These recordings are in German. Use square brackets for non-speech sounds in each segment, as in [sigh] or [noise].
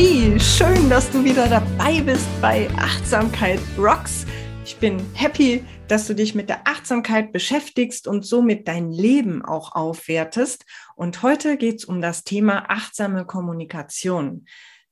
Hey, schön, dass du wieder dabei bist bei Achtsamkeit Rocks. Ich bin happy, dass du dich mit der Achtsamkeit beschäftigst und somit dein Leben auch aufwertest. Und heute geht es um das Thema achtsame Kommunikation.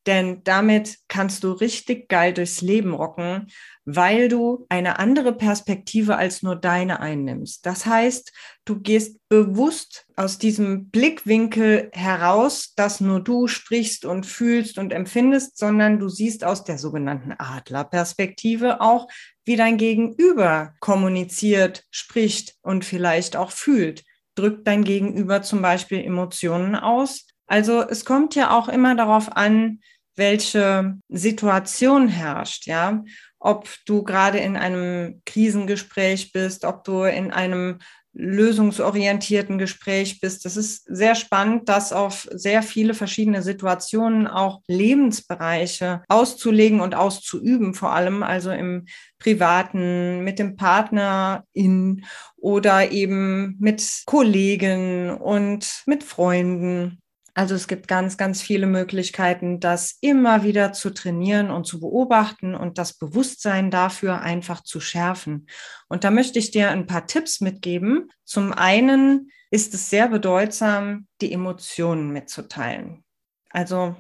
Denn damit kannst du richtig geil durchs Leben rocken, weil du eine andere Perspektive als nur deine einnimmst. Das heißt, du gehst bewusst aus diesem Blickwinkel heraus, dass nur du sprichst und fühlst und empfindest, sondern du siehst aus der sogenannten Adlerperspektive auch, wie dein Gegenüber kommuniziert, spricht und vielleicht auch fühlt. Drückt dein Gegenüber zum Beispiel Emotionen aus? Also es kommt ja auch immer darauf an, welche Situation herrscht, ja. Ob du gerade in einem Krisengespräch bist, ob du in einem lösungsorientierten Gespräch bist. Das ist sehr spannend, das auf sehr viele verschiedene Situationen, auch Lebensbereiche auszulegen und auszuüben, vor allem also im privaten, mit dem Partner in oder eben mit Kollegen und mit Freunden. Also es gibt ganz, ganz viele Möglichkeiten, das immer wieder zu trainieren und zu beobachten und das Bewusstsein dafür einfach zu schärfen. Und da möchte ich dir ein paar Tipps mitgeben. Zum einen ist es sehr bedeutsam, die Emotionen mitzuteilen. Also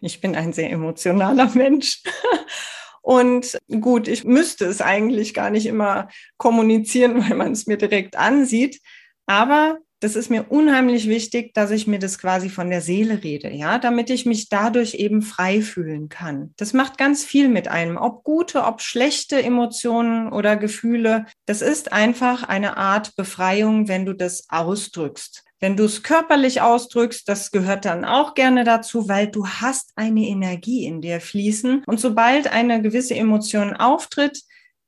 ich bin ein sehr emotionaler Mensch. [laughs] Und gut, ich müsste es eigentlich gar nicht immer kommunizieren, [laughs] weil man es mir direkt ansieht. Aber das ist mir unheimlich wichtig, dass ich mir das quasi von der Seele rede, ja, damit ich mich dadurch eben frei fühlen kann. Das macht ganz viel mit einem, ob gute, ob schlechte Emotionen oder Gefühle. Das ist einfach eine Art Befreiung, wenn du das ausdrückst. Wenn du es körperlich ausdrückst, das gehört dann auch gerne dazu, weil du hast eine Energie in dir fließen. Und sobald eine gewisse Emotion auftritt,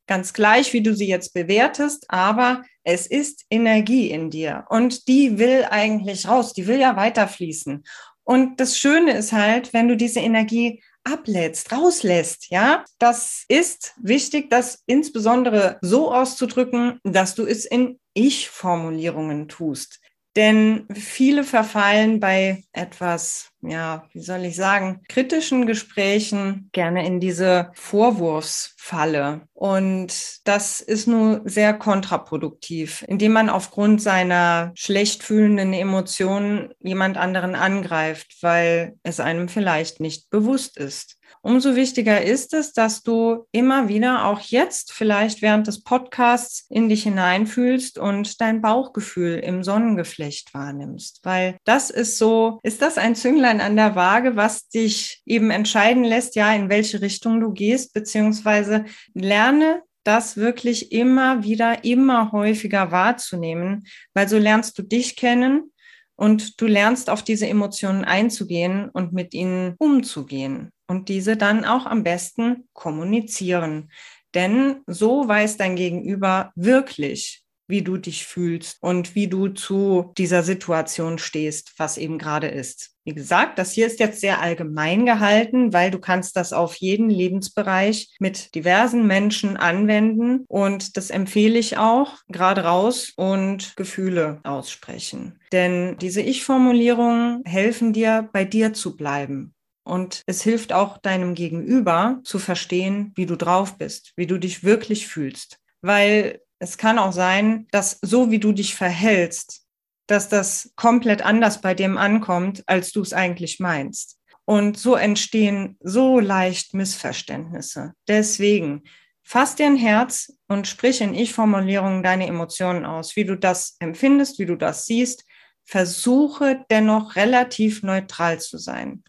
ganz gleich, wie du sie jetzt bewertest, aber es ist Energie in dir und die will eigentlich raus, die will ja weiterfließen. Und das Schöne ist halt, wenn du diese Energie ablädst, rauslässt, ja, das ist wichtig, das insbesondere so auszudrücken, dass du es in Ich-Formulierungen tust. Denn viele verfallen bei etwas, ja, wie soll ich sagen, kritischen Gesprächen gerne in diese Vorwurfsfalle. Und das ist nur sehr kontraproduktiv, indem man aufgrund seiner schlecht fühlenden Emotionen jemand anderen angreift, weil es einem vielleicht nicht bewusst ist. Umso wichtiger ist es, dass du immer wieder auch jetzt vielleicht während des Podcasts in dich hineinfühlst und dein Bauchgefühl im Sonnengeflecht wahrnimmst, weil das ist so, ist das ein Zünglein an der Waage, was dich eben entscheiden lässt, ja, in welche Richtung du gehst, beziehungsweise lerne das wirklich immer wieder, immer häufiger wahrzunehmen, weil so lernst du dich kennen und du lernst auf diese Emotionen einzugehen und mit ihnen umzugehen und diese dann auch am besten kommunizieren. Denn so weiß dein Gegenüber wirklich, wie du dich fühlst und wie du zu dieser Situation stehst, was eben gerade ist. Wie gesagt, das hier ist jetzt sehr allgemein gehalten, weil du kannst das auf jeden Lebensbereich mit diversen Menschen anwenden und das empfehle ich auch gerade raus und Gefühle aussprechen. Denn diese Ich-Formulierungen helfen dir, bei dir zu bleiben und es hilft auch deinem Gegenüber zu verstehen, wie du drauf bist, wie du dich wirklich fühlst. Weil es kann auch sein, dass so wie du dich verhältst, dass das komplett anders bei dem ankommt, als du es eigentlich meinst. Und so entstehen so leicht Missverständnisse. Deswegen fass dir ein Herz und sprich in Ich-Formulierungen deine Emotionen aus, wie du das empfindest, wie du das siehst. Versuche dennoch relativ neutral zu sein.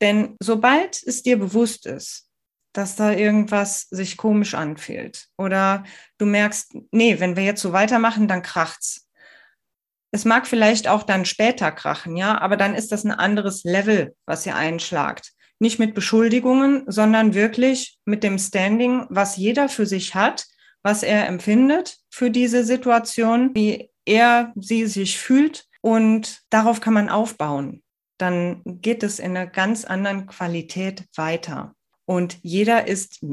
Denn sobald es dir bewusst ist, dass da irgendwas sich komisch anfühlt oder du merkst, nee, wenn wir jetzt so weitermachen, dann kracht's. Es mag vielleicht auch dann später krachen, ja, aber dann ist das ein anderes Level, was ihr einschlagt. Nicht mit Beschuldigungen, sondern wirklich mit dem Standing, was jeder für sich hat, was er empfindet für diese Situation, wie er sie sich fühlt und darauf kann man aufbauen dann geht es in einer ganz anderen Qualität weiter. Und jeder ist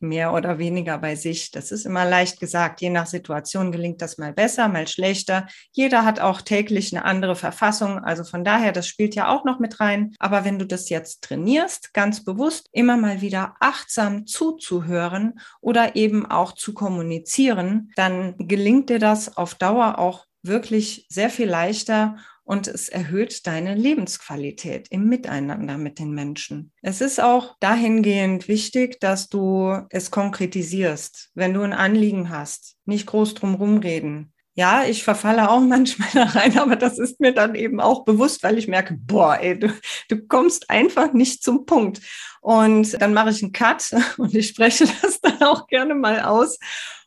mehr oder weniger bei sich. Das ist immer leicht gesagt. Je nach Situation gelingt das mal besser, mal schlechter. Jeder hat auch täglich eine andere Verfassung. Also von daher, das spielt ja auch noch mit rein. Aber wenn du das jetzt trainierst, ganz bewusst immer mal wieder achtsam zuzuhören oder eben auch zu kommunizieren, dann gelingt dir das auf Dauer auch wirklich sehr viel leichter und es erhöht deine Lebensqualität im Miteinander mit den Menschen. Es ist auch dahingehend wichtig, dass du es konkretisierst, wenn du ein Anliegen hast, nicht groß drum rumreden. Ja, ich verfalle auch [laughs] manchmal da rein, aber das ist mir dann eben auch bewusst, weil ich merke, boah, ey, du, du kommst einfach nicht zum Punkt. Und dann mache ich einen Cut [laughs] und ich spreche [laughs] das dann auch gerne mal aus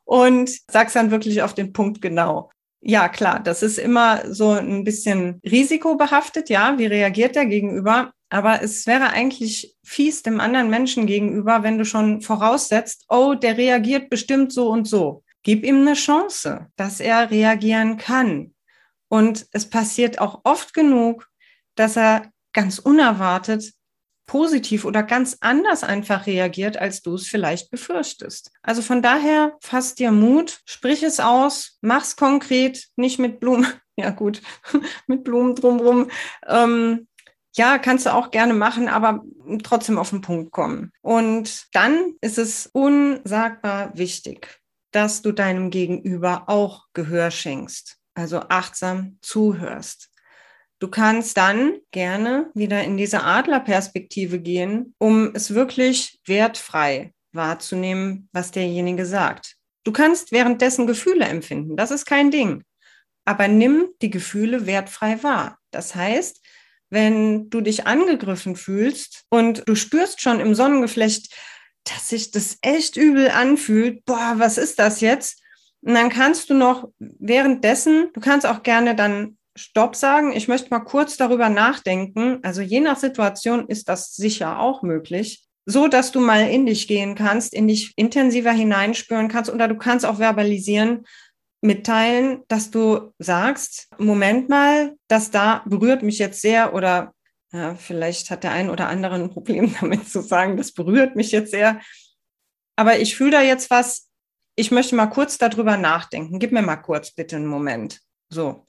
und sag's dann wirklich auf den Punkt genau. Ja, klar, das ist immer so ein bisschen risikobehaftet. Ja, wie reagiert der Gegenüber? Aber es wäre eigentlich fies dem anderen Menschen gegenüber, wenn du schon voraussetzt, oh, der reagiert bestimmt so und so. Gib ihm eine Chance, dass er reagieren kann. Und es passiert auch oft genug, dass er ganz unerwartet positiv oder ganz anders einfach reagiert, als du es vielleicht befürchtest. Also von daher, fass dir Mut, sprich es aus, mach's konkret, nicht mit Blumen, [laughs] ja gut, [laughs] mit Blumen drumrum. Ähm, ja, kannst du auch gerne machen, aber trotzdem auf den Punkt kommen. Und dann ist es unsagbar wichtig, dass du deinem Gegenüber auch Gehör schenkst, also achtsam zuhörst. Du kannst dann gerne wieder in diese Adlerperspektive gehen, um es wirklich wertfrei wahrzunehmen, was derjenige sagt. Du kannst währenddessen Gefühle empfinden, das ist kein Ding. Aber nimm die Gefühle wertfrei wahr. Das heißt, wenn du dich angegriffen fühlst und du spürst schon im Sonnengeflecht, dass sich das echt übel anfühlt, boah, was ist das jetzt? Und dann kannst du noch währenddessen, du kannst auch gerne dann Stopp sagen. Ich möchte mal kurz darüber nachdenken. Also je nach Situation ist das sicher auch möglich. So, dass du mal in dich gehen kannst, in dich intensiver hineinspüren kannst oder du kannst auch verbalisieren, mitteilen, dass du sagst, Moment mal, das da berührt mich jetzt sehr oder ja, vielleicht hat der ein oder andere ein Problem [laughs] damit zu sagen, das berührt mich jetzt sehr. Aber ich fühle da jetzt was. Ich möchte mal kurz darüber nachdenken. Gib mir mal kurz bitte einen Moment. So,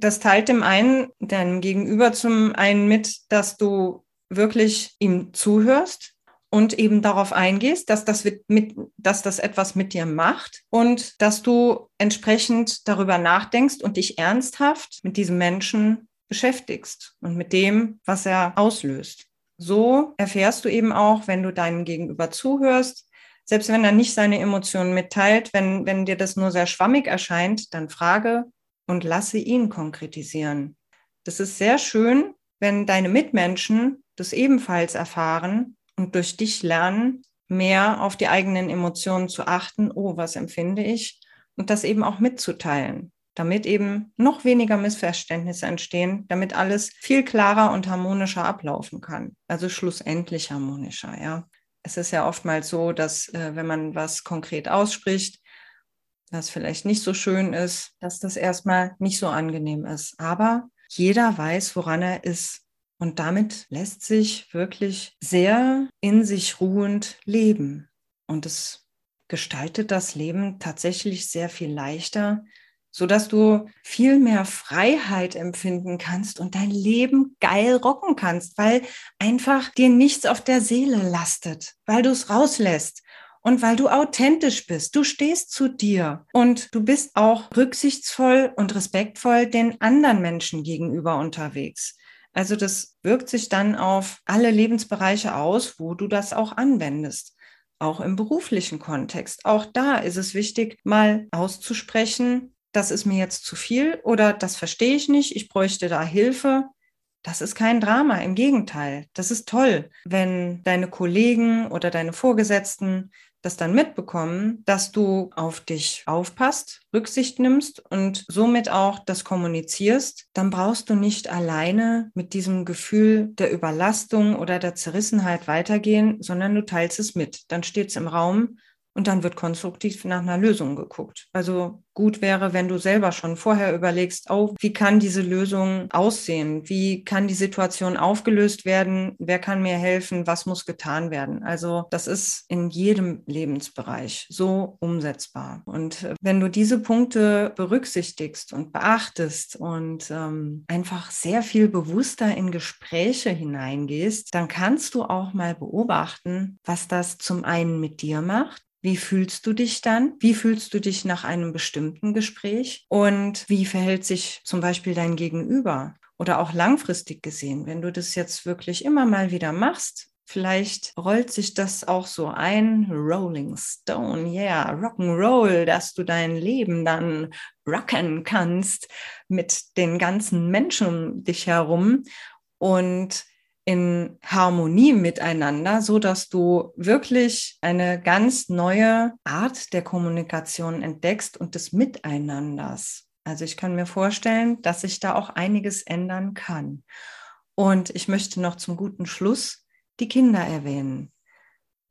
das teilt dem einen, deinem Gegenüber zum einen mit, dass du wirklich ihm zuhörst und eben darauf eingehst, dass das, mit, dass das etwas mit dir macht und dass du entsprechend darüber nachdenkst und dich ernsthaft mit diesem Menschen beschäftigst und mit dem, was er auslöst. So erfährst du eben auch, wenn du deinem Gegenüber zuhörst, selbst wenn er nicht seine Emotionen mitteilt, wenn, wenn dir das nur sehr schwammig erscheint, dann frage, und lasse ihn konkretisieren. Das ist sehr schön, wenn deine Mitmenschen das ebenfalls erfahren und durch dich lernen, mehr auf die eigenen Emotionen zu achten. Oh, was empfinde ich? Und das eben auch mitzuteilen, damit eben noch weniger Missverständnisse entstehen, damit alles viel klarer und harmonischer ablaufen kann. Also schlussendlich harmonischer, ja. Es ist ja oftmals so, dass äh, wenn man was konkret ausspricht, das vielleicht nicht so schön ist, dass das erstmal nicht so angenehm ist. Aber jeder weiß, woran er ist. Und damit lässt sich wirklich sehr in sich ruhend leben. Und es gestaltet das Leben tatsächlich sehr viel leichter, so dass du viel mehr Freiheit empfinden kannst und dein Leben geil rocken kannst, weil einfach dir nichts auf der Seele lastet, weil du es rauslässt und weil du authentisch bist. Du stehst zu dir und du bist auch rücksichtsvoll und respektvoll den anderen Menschen gegenüber unterwegs. Also das wirkt sich dann auf alle Lebensbereiche aus, wo du das auch anwendest. Auch im beruflichen Kontext. Auch da ist es wichtig, mal auszusprechen, das ist mir jetzt zu viel oder das verstehe ich nicht, ich bräuchte da Hilfe. Das ist kein Drama, im Gegenteil. Das ist toll, wenn deine Kollegen oder deine Vorgesetzten das dann mitbekommen, dass du auf dich aufpasst, Rücksicht nimmst und somit auch das kommunizierst, dann brauchst du nicht alleine mit diesem Gefühl der Überlastung oder der Zerrissenheit weitergehen, sondern du teilst es mit. Dann steht es im Raum und dann wird konstruktiv nach einer Lösung geguckt. Also gut wäre, wenn du selber schon vorher überlegst, oh, wie kann diese Lösung aussehen? Wie kann die Situation aufgelöst werden? Wer kann mir helfen? Was muss getan werden? Also das ist in jedem Lebensbereich so umsetzbar. Und äh, wenn du diese Punkte berücksichtigst und beachtest und ähm, einfach sehr viel bewusster in Gespräche hineingehst, dann kannst du auch mal beobachten, was das zum einen mit dir macht wie fühlst du dich dann? Wie fühlst du dich nach einem bestimmten Gespräch? Und wie verhält sich zum Beispiel dein Gegenüber? Oder auch langfristig gesehen, wenn du das jetzt wirklich immer mal wieder machst, vielleicht rollt sich das auch so ein, Rolling Stone, yeah, Rock'n'Roll, dass du dein Leben dann rocken kannst mit den ganzen Menschen um dich herum. Und in Harmonie miteinander, so dass du wirklich eine ganz neue Art der Kommunikation entdeckst und des Miteinanders. Also ich kann mir vorstellen, dass sich da auch einiges ändern kann. Und ich möchte noch zum guten Schluss die Kinder erwähnen.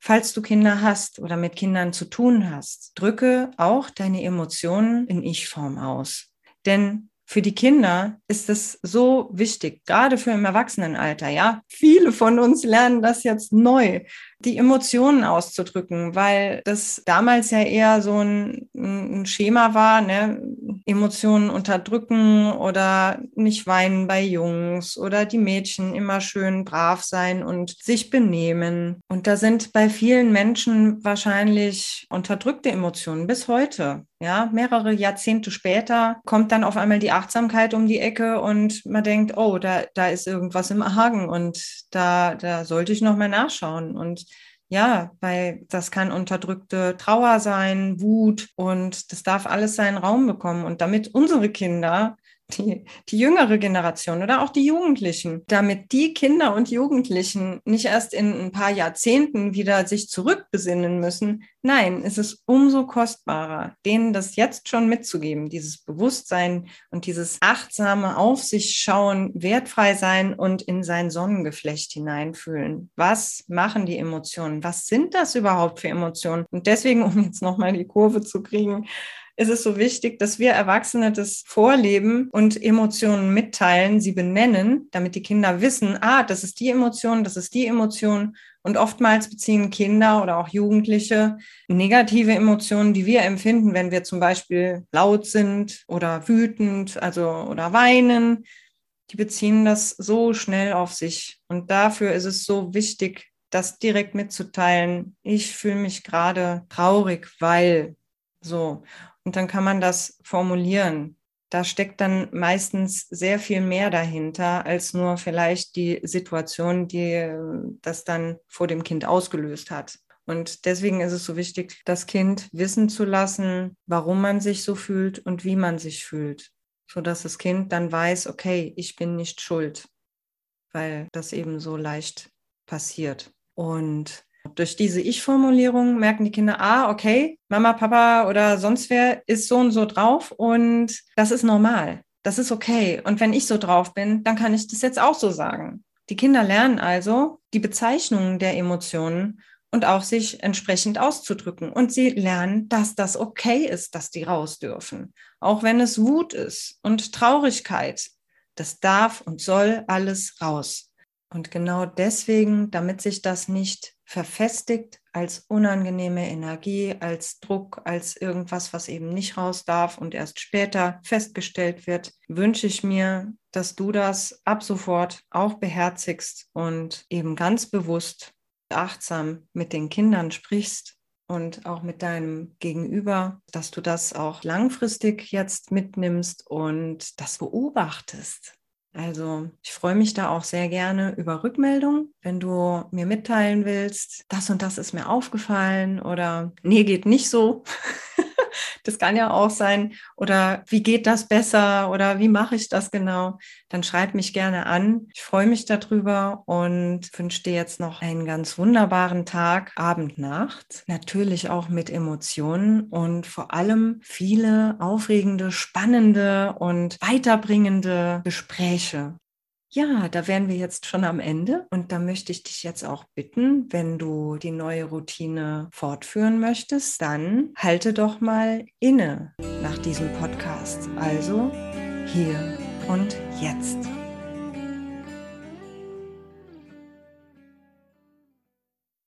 Falls du Kinder hast oder mit Kindern zu tun hast, drücke auch deine Emotionen in Ich-Form aus. Denn für die Kinder ist es so wichtig, gerade für im Erwachsenenalter, ja. Viele von uns lernen das jetzt neu, die Emotionen auszudrücken, weil das damals ja eher so ein, ein Schema war, ne? Emotionen unterdrücken oder nicht weinen bei Jungs oder die Mädchen immer schön brav sein und sich benehmen. Und da sind bei vielen Menschen wahrscheinlich unterdrückte Emotionen bis heute. Ja, mehrere Jahrzehnte später kommt dann auf einmal die Achtsamkeit um die Ecke und man denkt, oh, da, da ist irgendwas im Argen und da, da sollte ich noch mal nachschauen. Und ja, weil das kann unterdrückte Trauer sein, Wut und das darf alles seinen Raum bekommen. Und damit unsere Kinder die, die jüngere Generation oder auch die Jugendlichen, damit die Kinder und Jugendlichen nicht erst in ein paar Jahrzehnten wieder sich zurückbesinnen müssen. Nein, es ist umso kostbarer, denen das jetzt schon mitzugeben, dieses Bewusstsein und dieses achtsame Auf sich schauen, wertfrei sein und in sein Sonnengeflecht hineinfühlen. Was machen die Emotionen? Was sind das überhaupt für Emotionen? Und deswegen, um jetzt nochmal die Kurve zu kriegen, ist es so wichtig, dass wir Erwachsene das vorleben und Emotionen mitteilen, sie benennen, damit die Kinder wissen, ah, das ist die Emotion, das ist die Emotion. Und oftmals beziehen Kinder oder auch Jugendliche negative Emotionen, die wir empfinden, wenn wir zum Beispiel laut sind oder wütend, also oder weinen. Die beziehen das so schnell auf sich. Und dafür ist es so wichtig, das direkt mitzuteilen. Ich fühle mich gerade traurig, weil so. Und dann kann man das formulieren. Da steckt dann meistens sehr viel mehr dahinter als nur vielleicht die Situation, die äh, das dann vor dem Kind ausgelöst hat. Und deswegen ist es so wichtig, das Kind wissen zu lassen, warum man sich so fühlt und wie man sich fühlt, sodass das Kind dann weiß, okay, ich bin nicht schuld, weil das eben so leicht passiert. Und durch diese Ich-Formulierung merken die Kinder, ah, okay, Mama, Papa oder sonst wer ist so und so drauf und das ist normal. Das ist okay. Und wenn ich so drauf bin, dann kann ich das jetzt auch so sagen. Die Kinder lernen also die Bezeichnungen der Emotionen und auch sich entsprechend auszudrücken. Und sie lernen, dass das okay ist, dass die raus dürfen. Auch wenn es Wut ist und Traurigkeit. Das darf und soll alles raus. Und genau deswegen, damit sich das nicht verfestigt als unangenehme Energie, als Druck, als irgendwas, was eben nicht raus darf und erst später festgestellt wird, wünsche ich mir, dass du das ab sofort auch beherzigst und eben ganz bewusst, achtsam mit den Kindern sprichst und auch mit deinem Gegenüber, dass du das auch langfristig jetzt mitnimmst und das beobachtest. Also ich freue mich da auch sehr gerne über Rückmeldungen, wenn du mir mitteilen willst, das und das ist mir aufgefallen oder nee, geht nicht so. Das kann ja auch sein. Oder wie geht das besser? Oder wie mache ich das genau? Dann schreib mich gerne an. Ich freue mich darüber und wünsche dir jetzt noch einen ganz wunderbaren Tag, Abend, Nacht. Natürlich auch mit Emotionen und vor allem viele aufregende, spannende und weiterbringende Gespräche. Ja, da wären wir jetzt schon am Ende und da möchte ich dich jetzt auch bitten, wenn du die neue Routine fortführen möchtest, dann halte doch mal inne nach diesem Podcast. Also hier und jetzt.